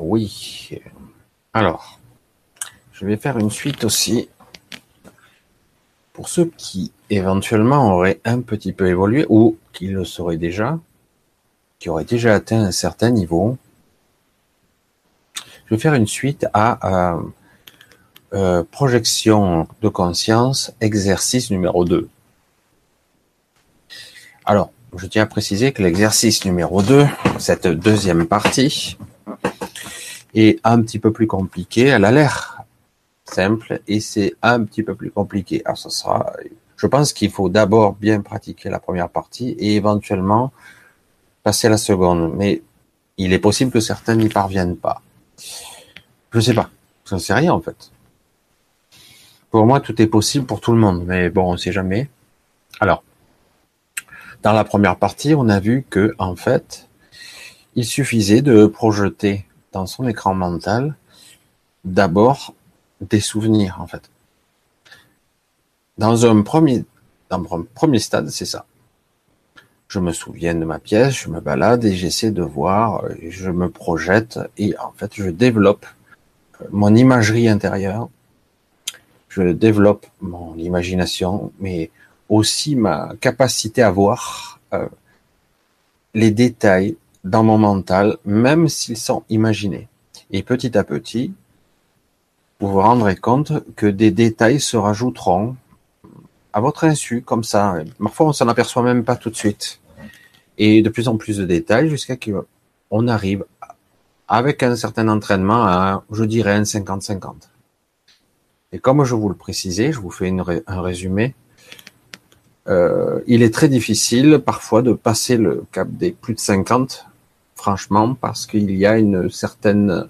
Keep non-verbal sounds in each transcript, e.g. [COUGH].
Oui. Alors, je vais faire une suite aussi. Pour ceux qui éventuellement auraient un petit peu évolué ou qui le sauraient déjà, qui auraient déjà atteint un certain niveau, je vais faire une suite à euh, projection de conscience, exercice numéro 2. Alors, je tiens à préciser que l'exercice numéro 2, cette deuxième partie, est un petit peu plus compliqué. Elle a l'air simple et c'est un petit peu plus compliqué. Alors, ça sera, je pense qu'il faut d'abord bien pratiquer la première partie et éventuellement passer à la seconde. Mais il est possible que certains n'y parviennent pas. Je sais pas. Je ne sais rien, en fait. Pour moi, tout est possible pour tout le monde. Mais bon, on sait jamais. Alors, dans la première partie, on a vu que, en fait, il suffisait de projeter dans son écran mental d'abord des souvenirs, en fait. Dans un premier, dans un premier stade, c'est ça. Je me souviens de ma pièce, je me balade et j'essaie de voir, je me projette et en fait, je développe mon imagerie intérieure, je développe mon imagination, mais aussi ma capacité à voir euh, les détails dans mon mental, même s'ils sont imaginés. Et petit à petit, vous vous rendrez compte que des détails se rajouteront à votre insu, comme ça. Parfois, on s'en aperçoit même pas tout de suite. Et de plus en plus de détails jusqu'à ce qu'on arrive, avec un certain entraînement, à, je dirais, un 50-50. Et comme je vous le précisais, je vous fais un résumé, euh, il est très difficile parfois de passer le cap des plus de 50, franchement, parce qu'il y a une certaine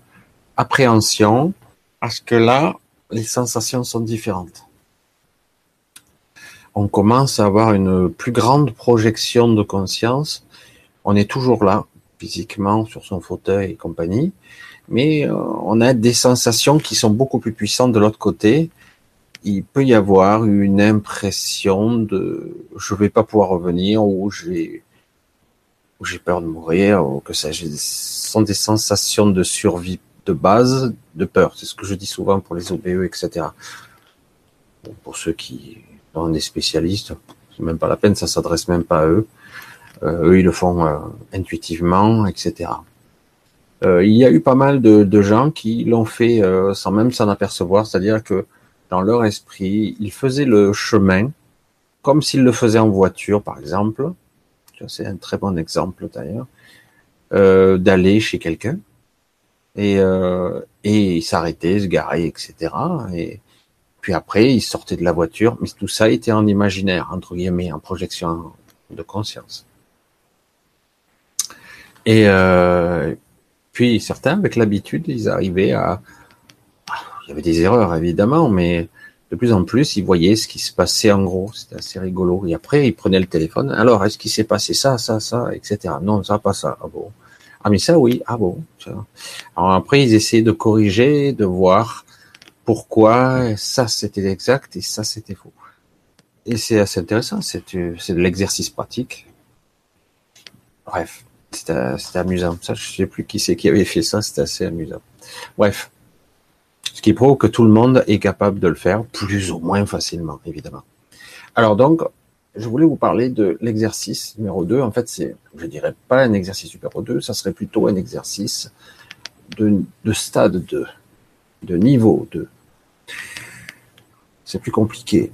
appréhension, parce que là, les sensations sont différentes. On commence à avoir une plus grande projection de conscience. On est toujours là, physiquement, sur son fauteuil et compagnie, mais euh, on a des sensations qui sont beaucoup plus puissantes de l'autre côté il peut y avoir une impression de je vais pas pouvoir revenir ou j'ai j'ai peur de mourir ou que ça ce sont des sensations de survie de base de peur. C'est ce que je dis souvent pour les OBE etc pour ceux qui sont des spécialistes c'est même pas la peine ça s'adresse même pas à eux. Euh, eux ils le font euh, intuitivement etc euh, il y a eu pas mal de, de gens qui l'ont fait euh, sans même s'en apercevoir c'est à dire que dans leur esprit, ils faisaient le chemin comme s'ils le faisaient en voiture, par exemple. C'est un très bon exemple d'ailleurs, euh, d'aller chez quelqu'un et euh, et ils s'arrêtaient, se garaient, etc. Et puis après, ils sortaient de la voiture, mais tout ça était en imaginaire, entre guillemets, en projection de conscience. Et euh, puis certains, avec l'habitude, ils arrivaient à il y avait des erreurs évidemment, mais de plus en plus, ils voyaient ce qui se passait en gros. C'était assez rigolo. Et après, ils prenaient le téléphone. Alors, est-ce qu'il s'est passé ça, ça, ça, etc. Non, ça, pas ça. Ah bon? Ah mais ça, oui. Ah bon. Alors après, ils essayaient de corriger, de voir pourquoi ça c'était exact et ça c'était faux. Et c'est assez intéressant. C'est c'est de l'exercice pratique. Bref, c'était amusant. Ça, je sais plus qui c'est qui avait fait ça. C'était assez amusant. Bref. Ce qui prouve que tout le monde est capable de le faire, plus ou moins facilement, évidemment. Alors donc, je voulais vous parler de l'exercice numéro 2. En fait, c'est, je dirais pas un exercice numéro 2, ça serait plutôt un exercice de, de stade 2, de niveau 2. C'est plus compliqué.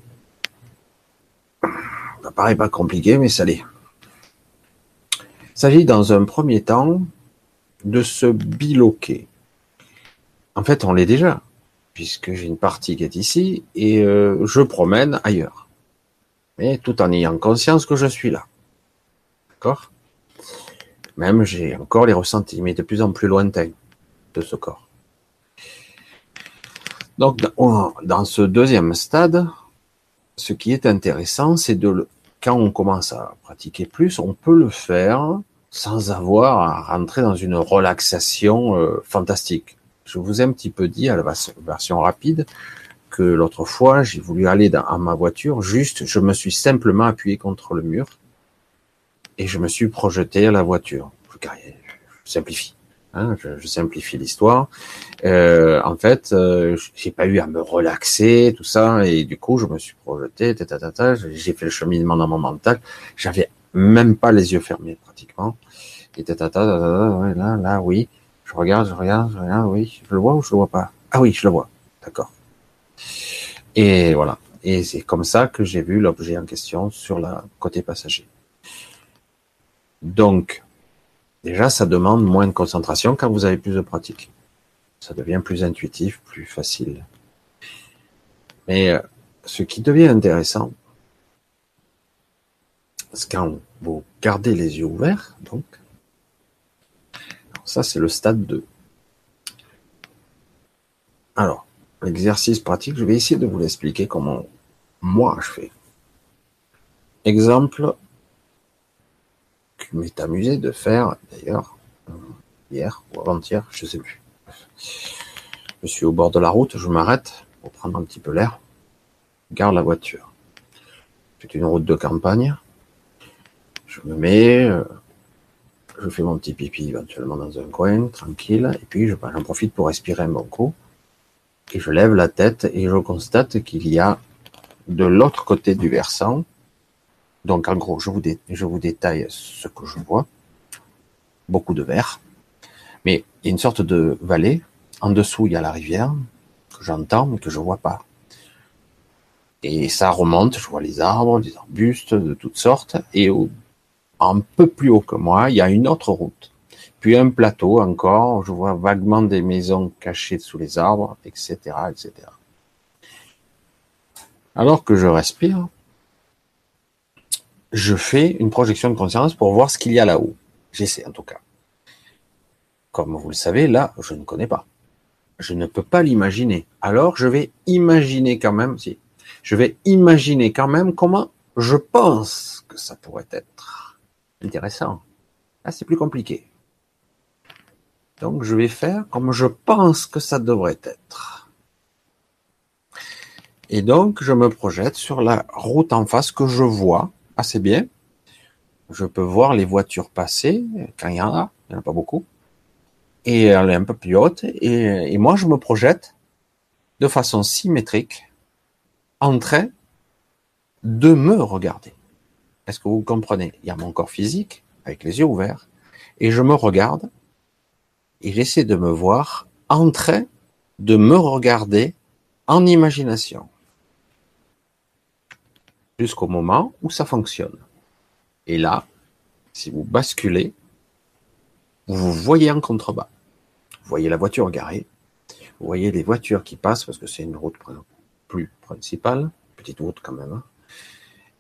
Ça paraît pas compliqué, mais ça l'est. Il s'agit dans un premier temps de se biloquer. En fait, on l'est déjà puisque j'ai une partie qui est ici, et euh, je promène ailleurs. Mais tout en ayant conscience que je suis là. D'accord? Même j'ai encore les ressentis, mais de plus en plus lointains de ce corps. Donc, dans ce deuxième stade, ce qui est intéressant, c'est de, quand on commence à pratiquer plus, on peut le faire sans avoir à rentrer dans une relaxation euh, fantastique. Je vous ai un petit peu dit à la version rapide que l'autre fois, j'ai voulu aller dans ma voiture, juste, je me suis simplement appuyé contre le mur et je me suis projeté à la voiture. Je simplifie. Hein, je, simplifie l'histoire. Euh, en fait, euh, j'ai pas eu à me relaxer, tout ça, et du coup, je me suis projeté, j'ai fait le cheminement dans mon mental. J'avais même pas les yeux fermés pratiquement. Et là, là, oui. Je regarde, je regarde, je regarde, oui. Je le vois ou je le vois pas? Ah oui, je le vois. D'accord. Et voilà. Et c'est comme ça que j'ai vu l'objet en question sur la côté passager. Donc, déjà, ça demande moins de concentration quand vous avez plus de pratique. Ça devient plus intuitif, plus facile. Mais euh, ce qui devient intéressant, c'est quand vous gardez les yeux ouverts, donc, ça c'est le stade 2. Alors, l'exercice pratique, je vais essayer de vous l'expliquer comment moi je fais. Exemple qui m'est amusé de faire d'ailleurs hier ou avant-hier, je sais plus. Je suis au bord de la route, je m'arrête pour prendre un petit peu l'air, garde la voiture. C'est une route de campagne. Je me mets, euh, je fais mon petit pipi éventuellement dans un coin, tranquille, et puis j'en profite pour respirer un bon coup. Et je lève la tête et je constate qu'il y a de l'autre côté du versant. Donc en gros, je vous, je détaille ce que je vois. Beaucoup de verre. Mais il y a une sorte de vallée. En dessous, il y a la rivière que j'entends mais que je vois pas. Et ça remonte, je vois les arbres, les arbustes de toutes sortes. Et un peu plus haut que moi, il y a une autre route. Puis un plateau encore, je vois vaguement des maisons cachées sous les arbres, etc., etc. Alors que je respire, je fais une projection de conscience pour voir ce qu'il y a là-haut. J'essaie en tout cas. Comme vous le savez, là, je ne connais pas. Je ne peux pas l'imaginer. Alors je vais imaginer quand même, si, je vais imaginer quand même comment je pense que ça pourrait être. Intéressant. Là, c'est plus compliqué. Donc je vais faire comme je pense que ça devrait être. Et donc, je me projette sur la route en face que je vois assez bien. Je peux voir les voitures passer quand il y en a. Il n'y en a pas beaucoup. Et elle est un peu plus haute. Et, et moi, je me projette de façon symétrique en train de me regarder. Est-ce que vous comprenez Il y a mon corps physique avec les yeux ouverts et je me regarde et j'essaie de me voir en train de me regarder en imagination jusqu'au moment où ça fonctionne. Et là, si vous basculez, vous voyez en contrebas. Vous voyez la voiture garée, vous voyez les voitures qui passent parce que c'est une route plus principale, petite route quand même. Hein.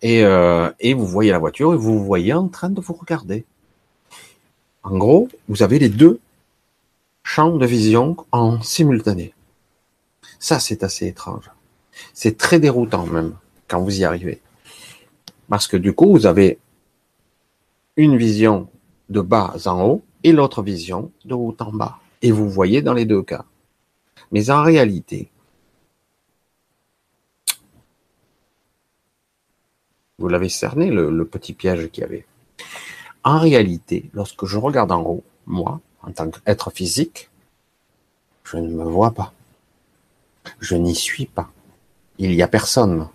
Et, euh, vous voyez la voiture et vous vous voyez en train de vous regarder. En gros, vous avez les deux champs de vision en simultané. Ça, c'est assez étrange. C'est très déroutant même quand vous y arrivez. Parce que du coup, vous avez une vision de bas en haut et l'autre vision de haut en bas. Et vous voyez dans les deux cas. Mais en réalité, vous l'avez cerné, le, petit piège qu'il y avait. En réalité, lorsque je regarde en haut, moi, en tant qu'être physique, je ne me vois pas. Je n'y suis pas. Il n'y a personne.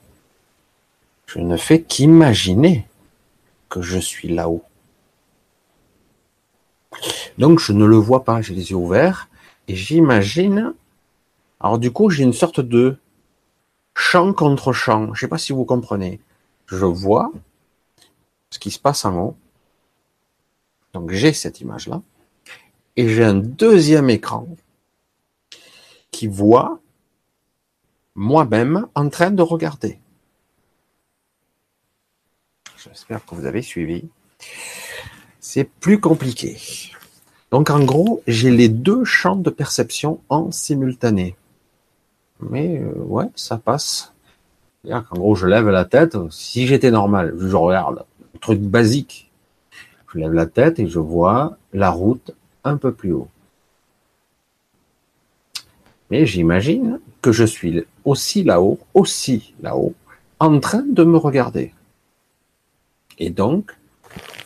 Je ne fais qu'imaginer que je suis là-haut. Donc je ne le vois pas, j'ai les yeux ouverts et j'imagine. Alors du coup, j'ai une sorte de champ contre champ. Je ne sais pas si vous comprenez. Je vois ce qui se passe en haut. Donc j'ai cette image-là. Et j'ai un deuxième écran qui voit moi-même en train de regarder. J'espère que vous avez suivi. C'est plus compliqué. Donc en gros, j'ai les deux champs de perception en simultané. Mais euh, ouais, ça passe. En gros, je lève la tête. Si j'étais normal, je regarde un truc basique. Je lève la tête et je vois la route un peu plus haut. Mais j'imagine que je suis aussi là-haut, aussi là-haut, en train de me regarder. Et donc,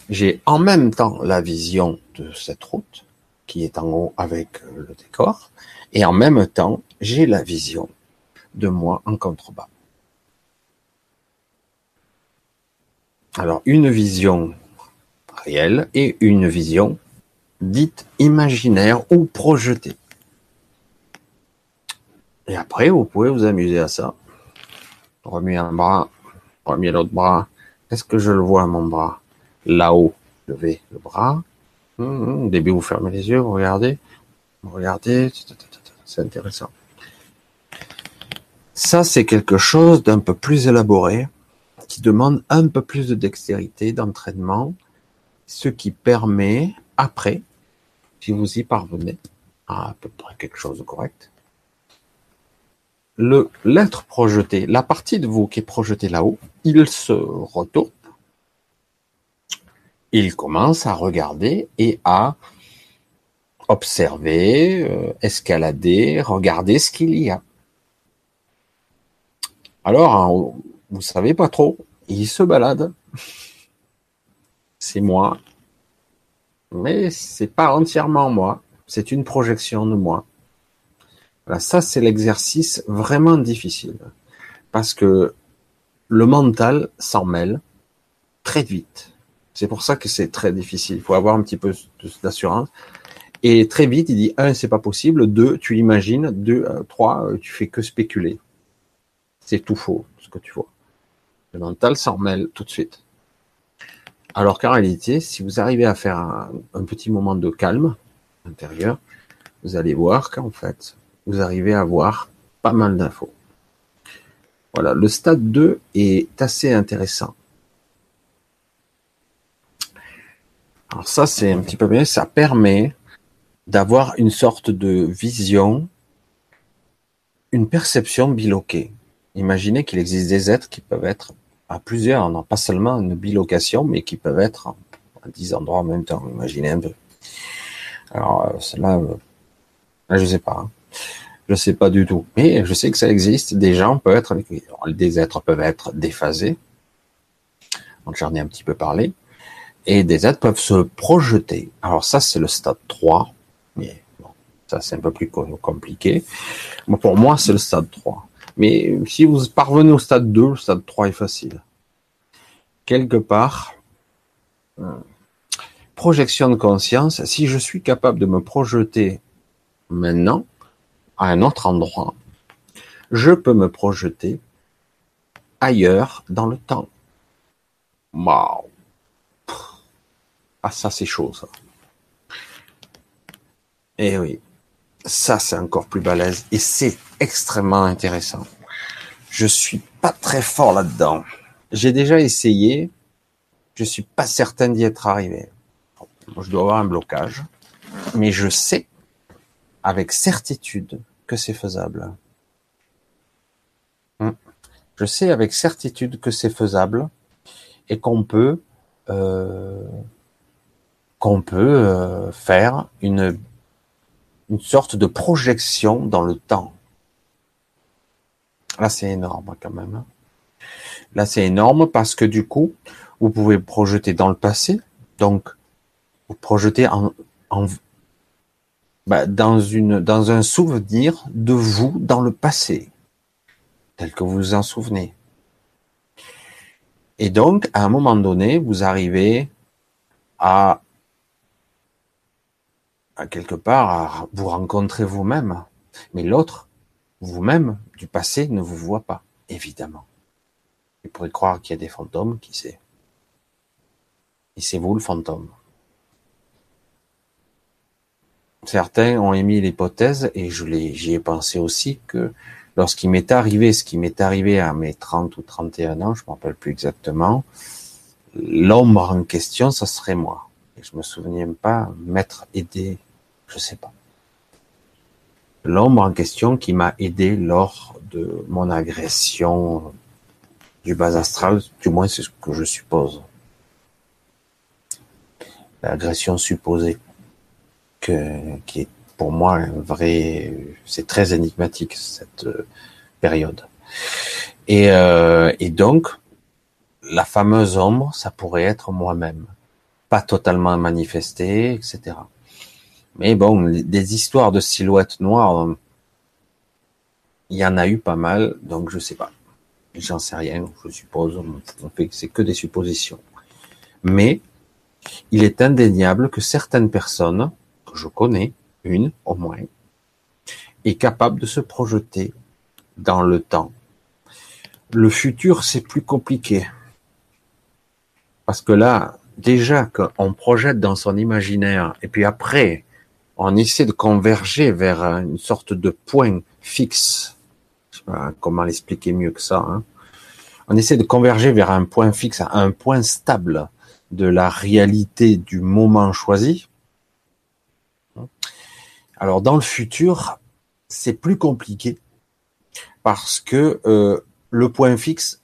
j'ai en même temps la vision de cette route qui est en haut avec le décor, et en même temps, j'ai la vision de moi en contrebas. Alors, une vision réelle et une vision dite imaginaire ou projetée. Et après, vous pouvez vous amuser à ça. Remuer un bras, remuer l'autre bras. Est-ce que je le vois, mon bras? Là-haut, levez le bras. Au début, vous fermez les yeux, vous regardez. Vous regardez. C'est intéressant. Ça, c'est quelque chose d'un peu plus élaboré, qui demande un peu plus de dextérité, d'entraînement, ce qui permet, après, si vous y parvenez, à, peu près quelque chose de correct, l'être projeté, la partie de vous qui est projetée là-haut, il se retourne, il commence à regarder et à observer, euh, escalader, regarder ce qu'il y a. Alors, hein, vous savez pas trop, il se balade. C'est moi, mais c'est pas entièrement moi. C'est une projection de moi. Voilà, ça c'est l'exercice vraiment difficile parce que le mental s'en mêle très vite. C'est pour ça que c'est très difficile. Il faut avoir un petit peu d'assurance. Et très vite, il dit un, c'est pas possible. Deux, tu imagines. Deux, euh, trois, euh, tu fais que spéculer. C'est tout faux ce que tu vois. Mental s'en mêle tout de suite. Alors qu'en réalité, si vous arrivez à faire un, petit moment de calme intérieur, vous allez voir qu'en fait, vous arrivez à avoir pas mal d'infos. Voilà, le stade 2 est assez intéressant. Alors ça, c'est un petit peu mieux, ça permet d'avoir une sorte de vision, une perception biloquée. Imaginez qu'il existe des êtres qui peuvent être à plusieurs, non pas seulement une bilocation, mais qui peuvent être à dix endroits en même temps. Imaginez un peu. Alors, euh, cela, euh, là, je sais pas. Hein. Je sais pas du tout. Mais je sais que ça existe. Des gens peuvent être, des êtres peuvent être déphasés. Donc j'en ai un petit peu parlé. Et des êtres peuvent se projeter. Alors ça, c'est le stade 3. Mais bon, ça, c'est un peu plus compliqué. pour moi, c'est le stade 3. Mais si vous parvenez au stade 2, le stade 3 est facile. Quelque part, euh, projection de conscience, si je suis capable de me projeter maintenant, à un autre endroit, je peux me projeter ailleurs dans le temps. Waouh Ah ça c'est chaud ça. Eh oui, ça c'est encore plus balèze et c'est extrêmement intéressant. Je suis pas très fort là-dedans. J'ai déjà essayé, je suis pas certain d'y être arrivé. Je dois avoir un blocage, mais je sais avec certitude que c'est faisable. Hmm. Je sais avec certitude que c'est faisable et qu'on peut euh, qu'on peut euh, faire une une sorte de projection dans le temps. Là, c'est énorme quand même. Hein. Là, c'est énorme parce que du coup, vous pouvez projeter dans le passé, donc vous projetez en, en, bah, dans, une, dans un souvenir de vous dans le passé, tel que vous vous en souvenez. Et donc, à un moment donné, vous arrivez à, à quelque part à vous rencontrer vous-même. Mais l'autre, vous-même, du passé, ne vous voit pas, évidemment. Vous pourrait croire qu'il y a des fantômes, qui sait? Et c'est vous le fantôme. Certains ont émis l'hypothèse, et je j'y ai pensé aussi, que lorsqu'il m'est arrivé ce qui m'est arrivé à mes 30 ou 31 ans, je ne me rappelle plus exactement, l'ombre en question, ça serait moi. Et je me souviens pas m'être aidé, je sais pas. L'ombre en question qui m'a aidé lors de mon agression du bas astral, du moins c'est ce que je suppose. L'agression supposée qui est pour moi un vrai, c'est très énigmatique cette euh, période. Et, euh, et donc la fameuse ombre, ça pourrait être moi-même, pas totalement manifesté, etc. Mais bon, des histoires de silhouettes noires, il y en a eu pas mal, donc je sais pas. J'en sais rien, je suppose. On fait c'est que des suppositions. Mais il est indéniable que certaines personnes, que je connais, une au moins, est capable de se projeter dans le temps. Le futur, c'est plus compliqué. Parce que là, déjà qu'on projette dans son imaginaire, et puis après, on essaie de converger vers une sorte de point fixe. Comment l'expliquer mieux que ça. Hein. On essaie de converger vers un point fixe, un point stable de la réalité du moment choisi. Alors dans le futur, c'est plus compliqué parce que euh, le point fixe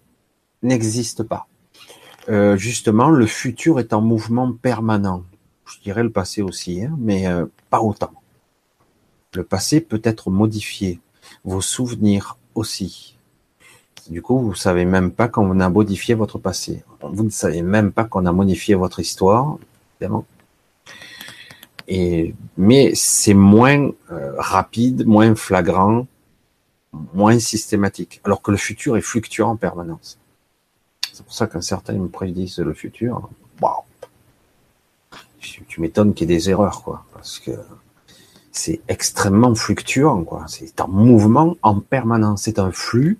n'existe pas. Euh, justement, le futur est en mouvement permanent. Je dirais le passé aussi, hein, mais euh, pas autant. Le passé peut être modifié, vos souvenirs aussi. Du coup, vous savez même pas qu'on a modifié votre passé. Vous ne savez même pas qu'on a modifié votre histoire, évidemment. Mais c'est moins euh, rapide, moins flagrant, moins systématique. Alors que le futur est fluctuant en permanence. C'est pour ça qu'un certain me prédisent le futur. Waouh Tu m'étonnes qu'il y ait des erreurs, quoi. Parce que c'est extrêmement fluctuant, quoi. C'est en mouvement en permanence. C'est un flux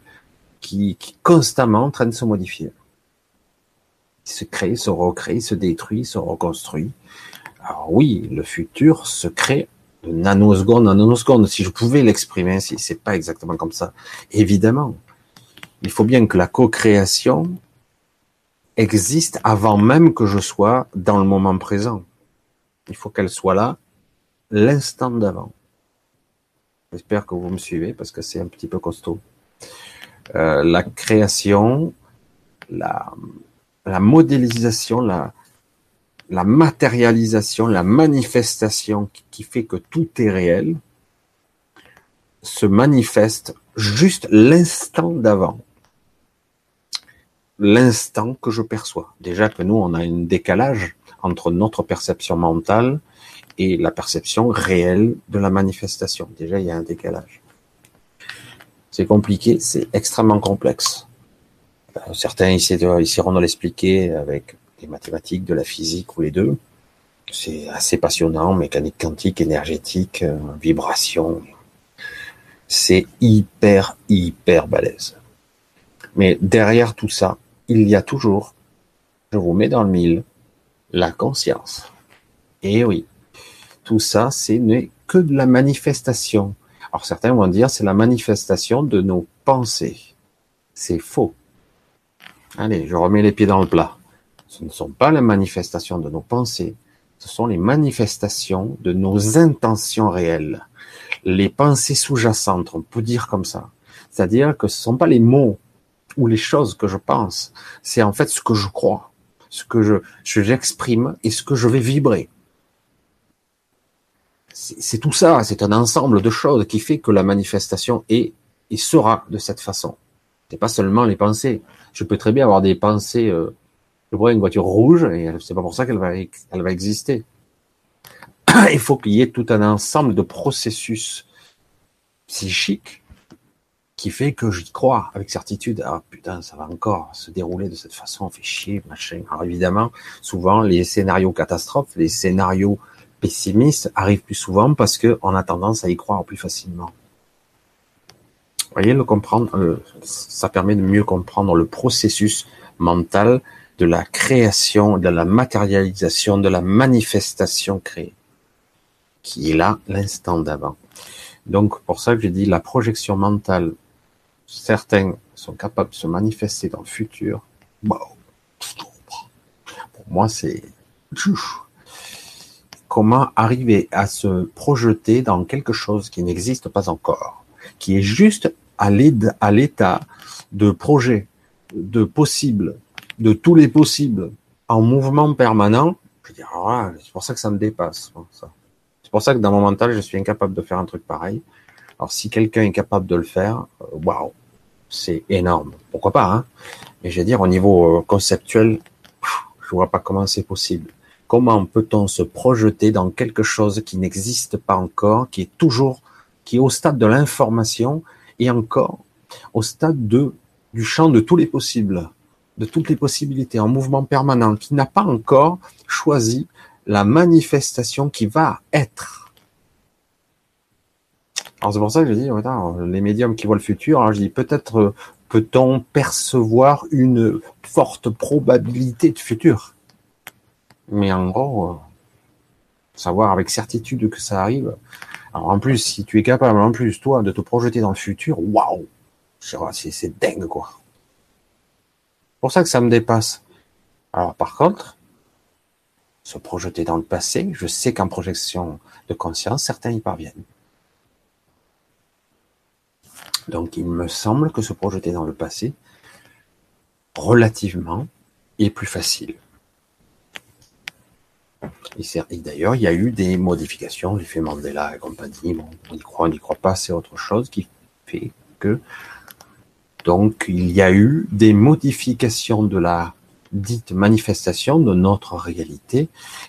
qui, qui constamment en train de se modifier. Il se crée, se recrée, se détruit, se reconstruit. Alors oui, le futur se crée de nanoseconde en nanoseconde. Si je pouvais l'exprimer ainsi, c'est pas exactement comme ça. Évidemment, il faut bien que la co-création existe avant même que je sois dans le moment présent. Il faut qu'elle soit là l'instant d'avant. J'espère que vous me suivez parce que c'est un petit peu costaud. Euh, la création, la, modélisation, la matérialisation, la manifestation qui fait que tout est réel, se manifeste juste l'instant d'avant l'instant que je perçois. Déjà que nous, on a un décalage entre notre perception mentale et la perception réelle de la manifestation. Déjà, il y a un décalage. C'est compliqué, c'est extrêmement complexe. Euh, certains essaieront de l'expliquer avec des mathématiques, de la physique ou les deux. C'est assez passionnant, mécanique quantique, énergétique, euh, vibration. C'est hyper, hyper balèze. Mais derrière tout ça, il y a toujours, je vous mets dans le mille, la conscience. Et oui, tout ça, ce n'est que de la manifestation. Alors certains vont dire c'est la manifestation de nos pensées. C'est faux. Allez, je remets les pieds dans le plat. Ce ne sont pas les manifestations de nos pensées, ce sont les manifestations de nos intentions réelles. Les pensées sous-jacentes, on peut dire comme ça. C'est-à-dire que ce ne sont pas les mots ou les choses que je pense. C'est en fait ce que je crois, ce que je j'exprime et ce que je vais vibrer. C'est tout ça, c'est un ensemble de choses qui fait que la manifestation est et sera de cette façon. C'est pas seulement les pensées. Je peux très bien avoir des pensées. Euh, je vois une voiture rouge et c'est pas pour ça qu'elle va elle va exister. [COUGHS] Il faut qu'il y ait tout un ensemble de processus psychiques qui fait que j'y crois avec certitude. Ah putain, ça va encore se dérouler de cette façon, on fait chier, machin. Alors évidemment, souvent les scénarios catastrophes, les scénarios pessimistes arrivent plus souvent parce que on a tendance à y croire plus facilement. Vous voyez, le comprendre, euh, ça permet de mieux comprendre le processus mental de la création, de la matérialisation, de la manifestation créée, qui est là l'instant d'avant. Donc, pour ça que je dis la projection mentale certains sont capables de se manifester dans le futur. Pour moi, c'est comment arriver à se projeter dans quelque chose qui n'existe pas encore, qui est juste à l'état de projet, de possible, de tous les possibles, en mouvement permanent? Je ah, c'est pour ça que ça me dépasse. C'est pour ça que dans mon mental, je suis incapable de faire un truc pareil. Alors si quelqu'un est capable de le faire, euh, waouh, c'est énorme. Pourquoi pas, hein? Mais je veux dire, au niveau euh, conceptuel, je vois pas comment c'est possible. Comment peut-on se projeter dans quelque chose qui n'existe pas encore, qui est toujours, qui est au stade de l'information et encore au stade de, du champ de tous les possibles, de toutes les possibilités en mouvement permanent, qui n'a pas encore choisi la manifestation qui va être. Alors c'est pour ça que je dis, les médiums qui voient le futur, alors je dis peut-être euh, peut-on percevoir une forte probabilité de futur. Mais en gros, euh, savoir avec certitude que ça arrive. Alors en plus, si tu es capable en plus, toi, de te projeter dans le futur, waouh, c'est dingue quoi. C'est pour ça que ça me dépasse. Alors par contre, se projeter dans le passé, je sais qu'en projection de conscience, certains y parviennent. Donc il me semble que se projeter dans le passé, relativement, est plus facile. Et d'ailleurs, il y a eu des modifications, l'effet Mandela et compagnie, on y croit, on n'y croit pas, c'est autre chose qui fait que donc il y a eu des modifications de la dite manifestation de notre réalité,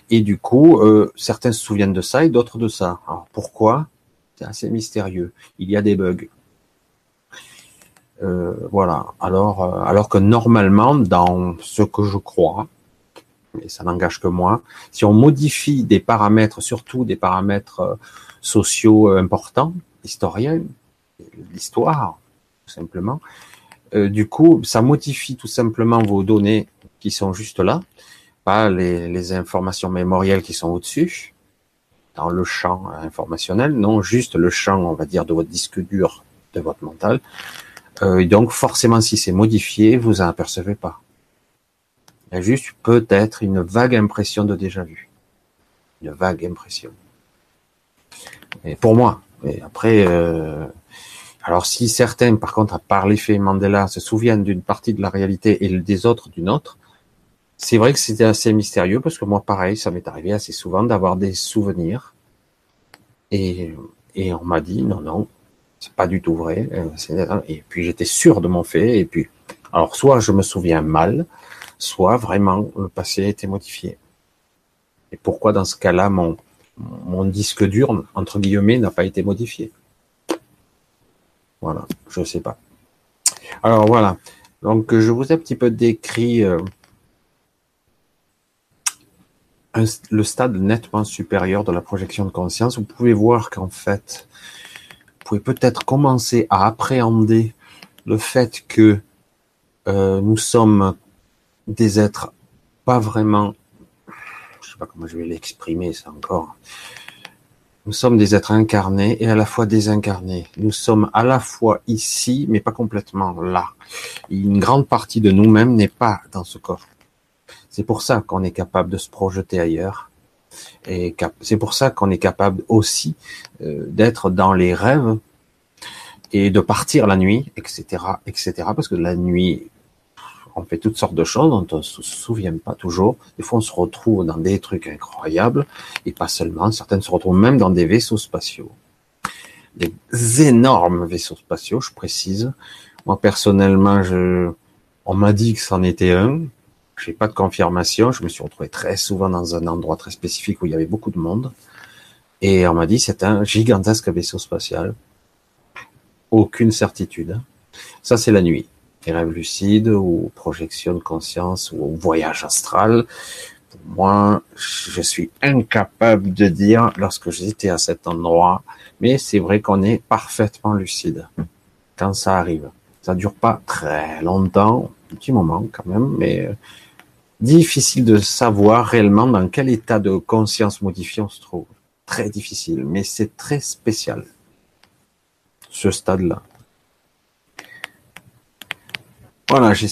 et du coup, euh, certains se souviennent de ça et d'autres de ça. Alors pourquoi? C'est assez mystérieux. Il y a des bugs. Euh, voilà. Alors, euh, alors que normalement, dans ce que je crois, mais ça n'engage que moi, si on modifie des paramètres, surtout des paramètres euh, sociaux importants, historiens, l'histoire, tout simplement, du coup, ça modifie tout simplement vos données qui sont juste là, pas les, les informations mémorielles qui sont au-dessus, dans le champ informationnel, non, juste le champ, on va dire, de votre disque dur, de votre mental. Euh, donc forcément, si c'est modifié, vous en apercevez pas. Il y a juste peut-être une vague impression de déjà vu. Une vague impression. Et pour moi. Et après, euh, alors si certains, par contre, par l'effet Mandela, se souviennent d'une partie de la réalité et des autres d'une autre, c'est vrai que c'était assez mystérieux parce que moi, pareil, ça m'est arrivé assez souvent d'avoir des souvenirs. Et, et on m'a dit, non, non, c'est pas du tout vrai. Euh, et puis j'étais sûr de mon fait. Et puis, alors soit je me souviens mal, soit vraiment le passé a été modifié. Et pourquoi dans ce cas-là mon disque dur entre guillemets n'a pas été modifié? Voilà, je sais pas. Alors voilà. Donc je vous ai un petit peu décrit euh, le stade nettement supérieur de la projection de conscience. Vous pouvez voir qu'en fait, pouvez peut-être commencer à appréhender le fait que euh, nous sommes des êtres pas vraiment, je sais pas comment je vais l'exprimer ça encore. Nous sommes des êtres incarnés et à la fois désincarnés. Nous sommes à la fois ici, mais pas complètement là. Une grande partie de nous-mêmes n'est pas dans ce corps. C'est pour ça qu'on est capable de se projeter ailleurs et c'est pour ça qu'on est capable aussi euh, d'être dans les rêves et de partir la nuit, etc., etc. Parce que la nuit, on fait toutes sortes de choses dont on se souvient pas toujours. Des fois, on se retrouve dans des trucs incroyables et pas seulement. Certaines se retrouvent même dans des vaisseaux spatiaux, des énormes vaisseaux spatiaux, je précise. Moi personnellement, on m'a dit que c'en était un. J'ai pas de confirmation. Je me suis retrouvé très souvent dans un endroit très spécifique où il y avait beaucoup de monde. Et on m'a dit c'est un gigantesque vaisseau spatial. Aucune certitude. Ça c'est la nuit. Les rêves lucides ou projection de conscience ou voyage astral. Pour moi, je suis incapable de dire lorsque j'étais à cet endroit. Mais c'est vrai qu'on est parfaitement lucide quand ça arrive. Ça dure pas très longtemps, un petit moment quand même, mais difficile de savoir réellement dans quel état de conscience modifié on se trouve. Très difficile, mais c'est très spécial, ce stade-là. Voilà, je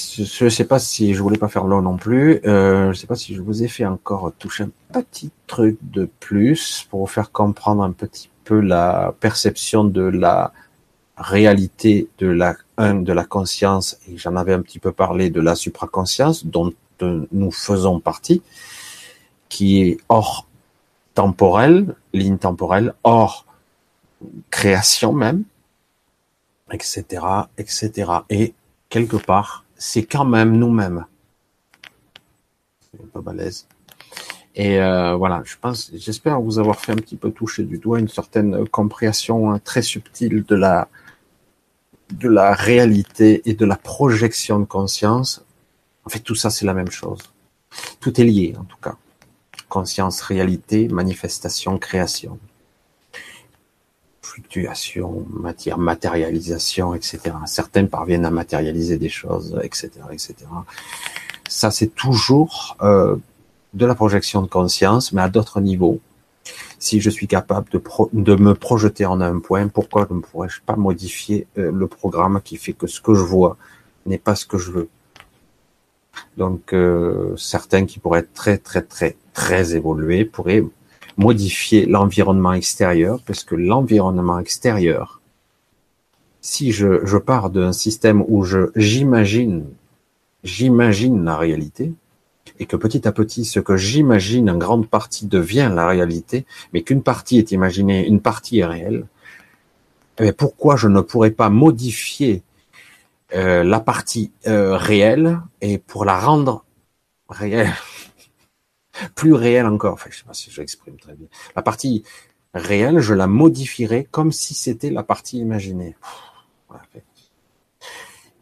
ne sais pas si je voulais pas faire long non plus. Euh, je ne sais pas si je vous ai fait encore toucher un petit truc de plus pour vous faire comprendre un petit peu la perception de la réalité de la de la conscience j'en avais un petit peu parlé de la supraconscience dont nous faisons partie, qui est hors temporel, ligne temporelle, hors création même, etc., etc. Et quelque part, c'est quand même nous-mêmes. C'est un peu balèze. Et euh, voilà, je pense, j'espère vous avoir fait un petit peu toucher du doigt une certaine compréhension hein, très subtile de la de la réalité et de la projection de conscience. En fait, tout ça, c'est la même chose. Tout est lié, en tout cas. Conscience, réalité, manifestation, création. Fluctuation, matière, matérialisation, etc. Certains parviennent à matérialiser des choses, etc., etc. Ça, c'est toujours euh, de la projection de conscience, mais à d'autres niveaux. Si je suis capable de, de, me projeter en un point, pourquoi ne pourrais-je pas modifier euh, le programme qui fait que ce que je vois n'est pas ce que je veux? Donc euh, certains qui pourraient être très très très très évolués pourraient modifier l'environnement extérieur, parce que l'environnement extérieur, si je, je pars d'un système où je j'imagine j'imagine la réalité, et que petit à petit, ce que j'imagine en grande partie devient la réalité, mais qu'une partie est imaginée, une partie est réelle, eh pourquoi je ne pourrais pas modifier euh, la partie euh, réelle et pour la rendre réelle, [LAUGHS] plus réelle encore, enfin je sais pas si j'exprime très bien, la partie réelle, je la modifierais comme si c'était la partie imaginée.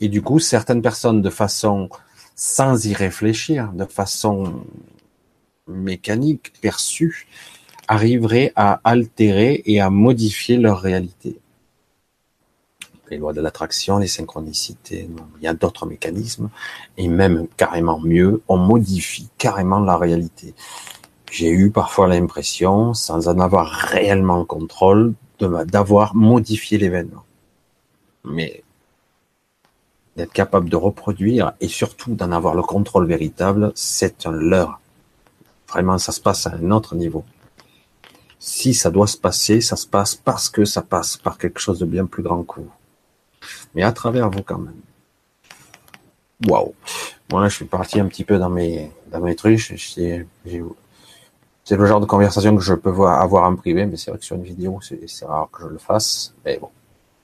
Et du coup, certaines personnes de façon sans y réfléchir, de façon mécanique, perçue, arriveraient à altérer et à modifier leur réalité. Les lois de l'attraction, les synchronicités, il y a d'autres mécanismes, et même carrément mieux, on modifie carrément la réalité. J'ai eu parfois l'impression, sans en avoir réellement contrôle, d'avoir modifié l'événement. Mais d'être capable de reproduire et surtout d'en avoir le contrôle véritable, c'est un leurre. Vraiment, ça se passe à un autre niveau. Si ça doit se passer, ça se passe parce que ça passe par quelque chose de bien plus grand que vous. Mais à travers vous quand même. Waouh. Moi, je suis parti un petit peu dans mes, dans mes. C'est le genre de conversation que je peux voir, avoir en privé, mais c'est vrai que sur une vidéo, c'est rare que je le fasse. Mais bon,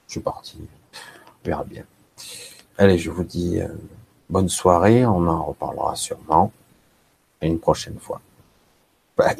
je suis parti. On verra bien. Allez, je vous dis euh, bonne soirée, on en reparlera sûrement une prochaine fois. Bye.